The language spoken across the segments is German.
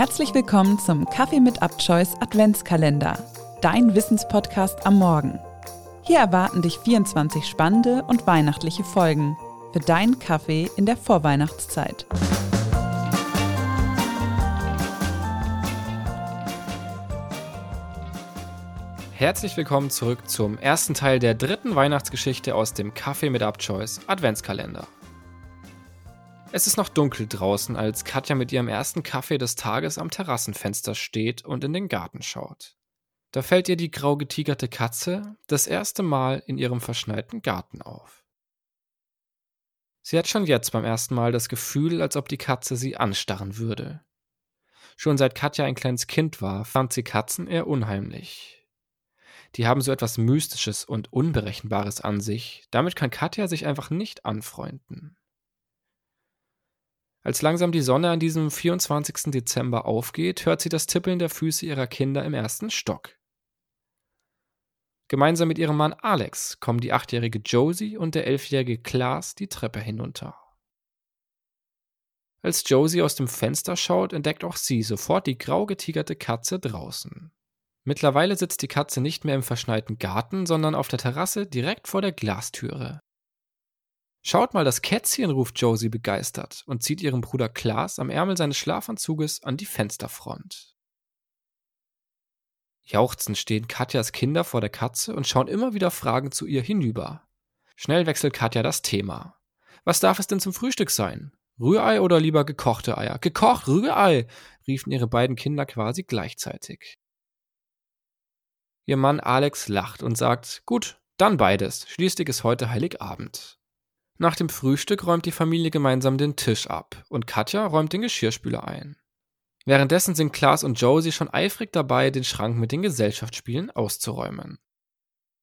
Herzlich willkommen zum Kaffee mit Abchoice Adventskalender, dein Wissenspodcast am Morgen. Hier erwarten dich 24 spannende und weihnachtliche Folgen für deinen Kaffee in der Vorweihnachtszeit. Herzlich willkommen zurück zum ersten Teil der dritten Weihnachtsgeschichte aus dem Kaffee mit Abchoice Adventskalender. Es ist noch dunkel draußen, als Katja mit ihrem ersten Kaffee des Tages am Terrassenfenster steht und in den Garten schaut. Da fällt ihr die grau getigerte Katze das erste Mal in ihrem verschneiten Garten auf. Sie hat schon jetzt beim ersten Mal das Gefühl, als ob die Katze sie anstarren würde. Schon seit Katja ein kleines Kind war, fand sie Katzen eher unheimlich. Die haben so etwas Mystisches und Unberechenbares an sich, damit kann Katja sich einfach nicht anfreunden. Als langsam die Sonne an diesem 24. Dezember aufgeht, hört sie das Tippeln der Füße ihrer Kinder im ersten Stock. Gemeinsam mit ihrem Mann Alex kommen die achtjährige Josie und der elfjährige Klaas die Treppe hinunter. Als Josie aus dem Fenster schaut, entdeckt auch sie sofort die grau getigerte Katze draußen. Mittlerweile sitzt die Katze nicht mehr im verschneiten Garten, sondern auf der Terrasse direkt vor der Glastüre. Schaut mal, das Kätzchen, ruft Josie begeistert und zieht ihren Bruder Klaas am Ärmel seines Schlafanzuges an die Fensterfront. Jauchzend stehen Katjas Kinder vor der Katze und schauen immer wieder fragend zu ihr hinüber. Schnell wechselt Katja das Thema. Was darf es denn zum Frühstück sein? Rührei oder lieber gekochte Eier? Gekocht, Rührei! riefen ihre beiden Kinder quasi gleichzeitig. Ihr Mann Alex lacht und sagt, gut, dann beides. Schließlich ist heute Heiligabend. Nach dem Frühstück räumt die Familie gemeinsam den Tisch ab und Katja räumt den Geschirrspüler ein. Währenddessen sind Klaas und Josie schon eifrig dabei, den Schrank mit den Gesellschaftsspielen auszuräumen.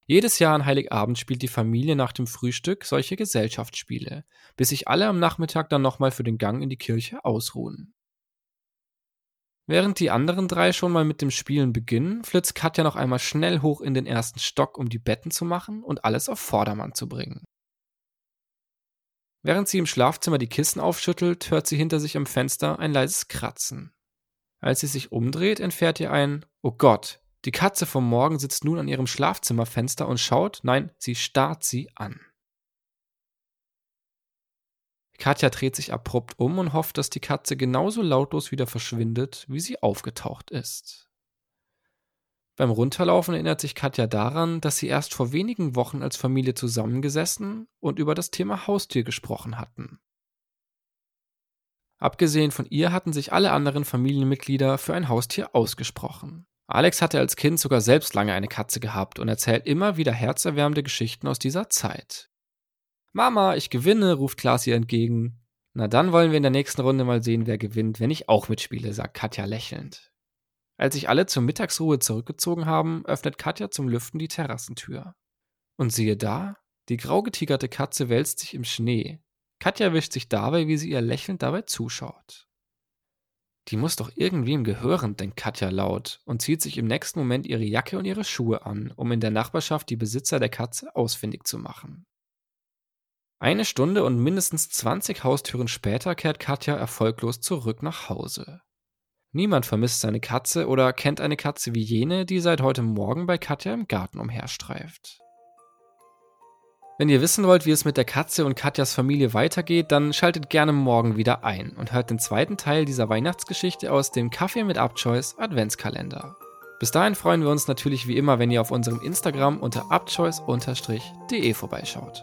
Jedes Jahr an Heiligabend spielt die Familie nach dem Frühstück solche Gesellschaftsspiele, bis sich alle am Nachmittag dann nochmal für den Gang in die Kirche ausruhen. Während die anderen drei schon mal mit dem Spielen beginnen, flitzt Katja noch einmal schnell hoch in den ersten Stock, um die Betten zu machen und alles auf Vordermann zu bringen. Während sie im Schlafzimmer die Kissen aufschüttelt, hört sie hinter sich am Fenster ein leises Kratzen. Als sie sich umdreht, entfährt ihr ein Oh Gott, die Katze vom Morgen sitzt nun an ihrem Schlafzimmerfenster und schaut, nein, sie starrt sie an. Katja dreht sich abrupt um und hofft, dass die Katze genauso lautlos wieder verschwindet, wie sie aufgetaucht ist. Beim Runterlaufen erinnert sich Katja daran, dass sie erst vor wenigen Wochen als Familie zusammengesessen und über das Thema Haustier gesprochen hatten. Abgesehen von ihr hatten sich alle anderen Familienmitglieder für ein Haustier ausgesprochen. Alex hatte als Kind sogar selbst lange eine Katze gehabt und erzählt immer wieder herzerwärmende Geschichten aus dieser Zeit. Mama, ich gewinne, ruft Klaas ihr entgegen. Na dann wollen wir in der nächsten Runde mal sehen, wer gewinnt, wenn ich auch mitspiele, sagt Katja lächelnd. Als sich alle zur Mittagsruhe zurückgezogen haben, öffnet Katja zum Lüften die Terrassentür. Und siehe da, die grau getigerte Katze wälzt sich im Schnee. Katja wischt sich dabei, wie sie ihr lächelnd dabei zuschaut. Die muss doch irgendwem gehören, denkt Katja laut und zieht sich im nächsten Moment ihre Jacke und ihre Schuhe an, um in der Nachbarschaft die Besitzer der Katze ausfindig zu machen. Eine Stunde und mindestens 20 Haustüren später kehrt Katja erfolglos zurück nach Hause. Niemand vermisst seine Katze oder kennt eine Katze wie jene, die seit heute Morgen bei Katja im Garten umherstreift. Wenn ihr wissen wollt, wie es mit der Katze und Katjas Familie weitergeht, dann schaltet gerne morgen wieder ein und hört den zweiten Teil dieser Weihnachtsgeschichte aus dem Kaffee mit Abchoice Adventskalender. Bis dahin freuen wir uns natürlich wie immer, wenn ihr auf unserem Instagram unter abchoice-de vorbeischaut.